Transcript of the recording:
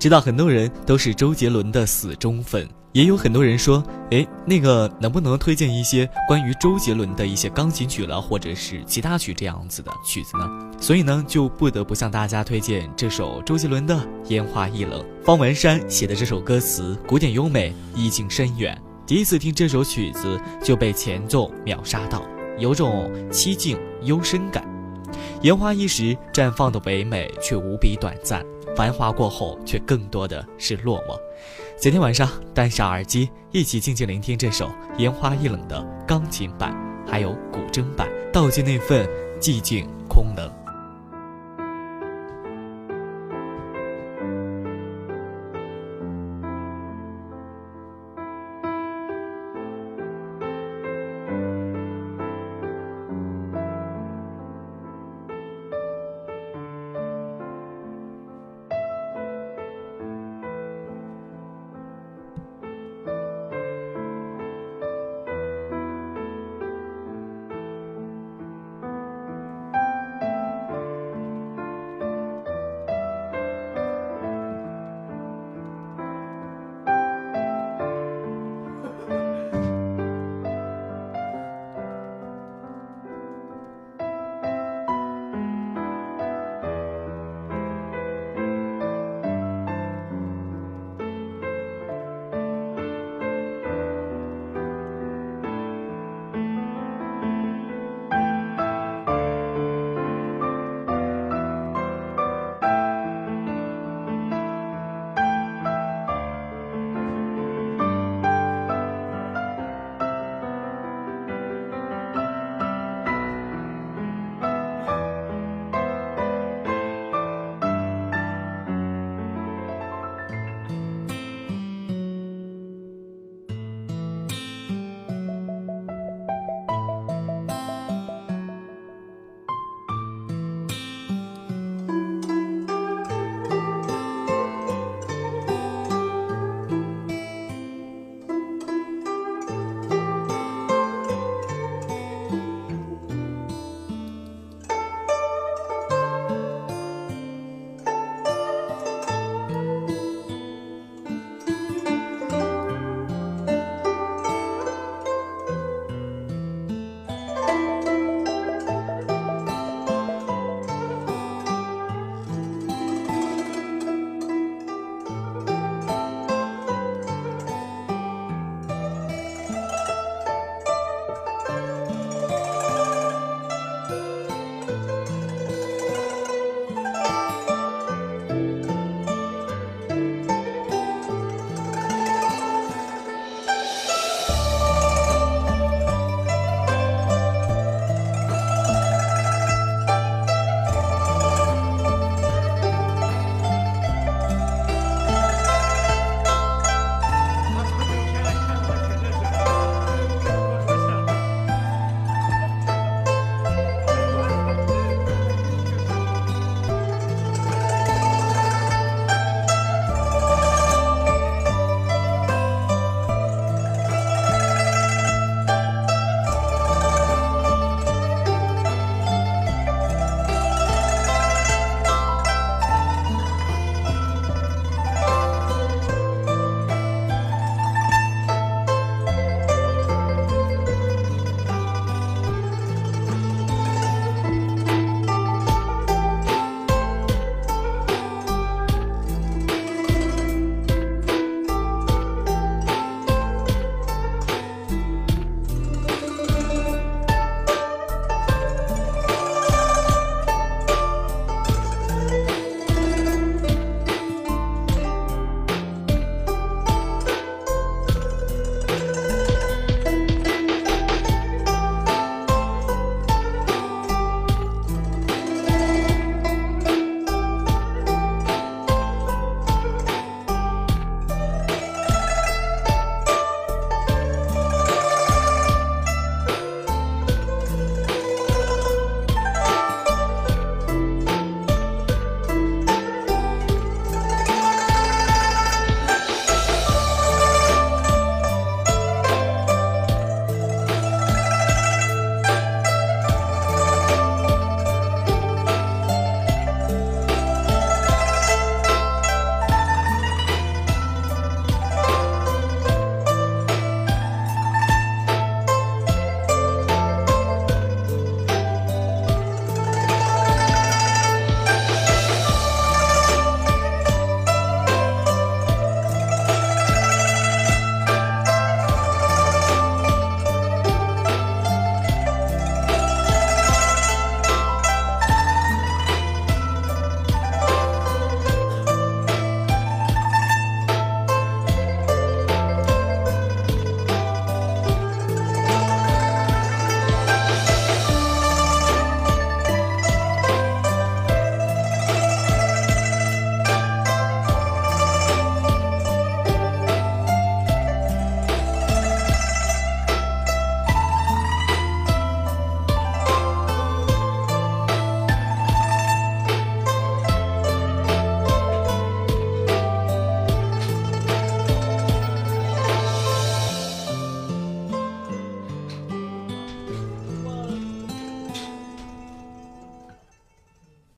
知道很多人都是周杰伦的死忠粉，也有很多人说，哎，那个能不能推荐一些关于周杰伦的一些钢琴曲了，或者是其他曲这样子的曲子呢？所以呢，就不得不向大家推荐这首周杰伦的《烟花易冷》。方文山写的这首歌词，古典优美，意境深远。第一次听这首曲子就被前奏秒杀到，有种凄静幽深感。烟花一时绽放的唯美，却无比短暂。繁华过后，却更多的是落寞。今天晚上，戴上耳机，一起静静聆听这首《烟花易冷》的钢琴版，还有古筝版，道尽那份寂静空冷。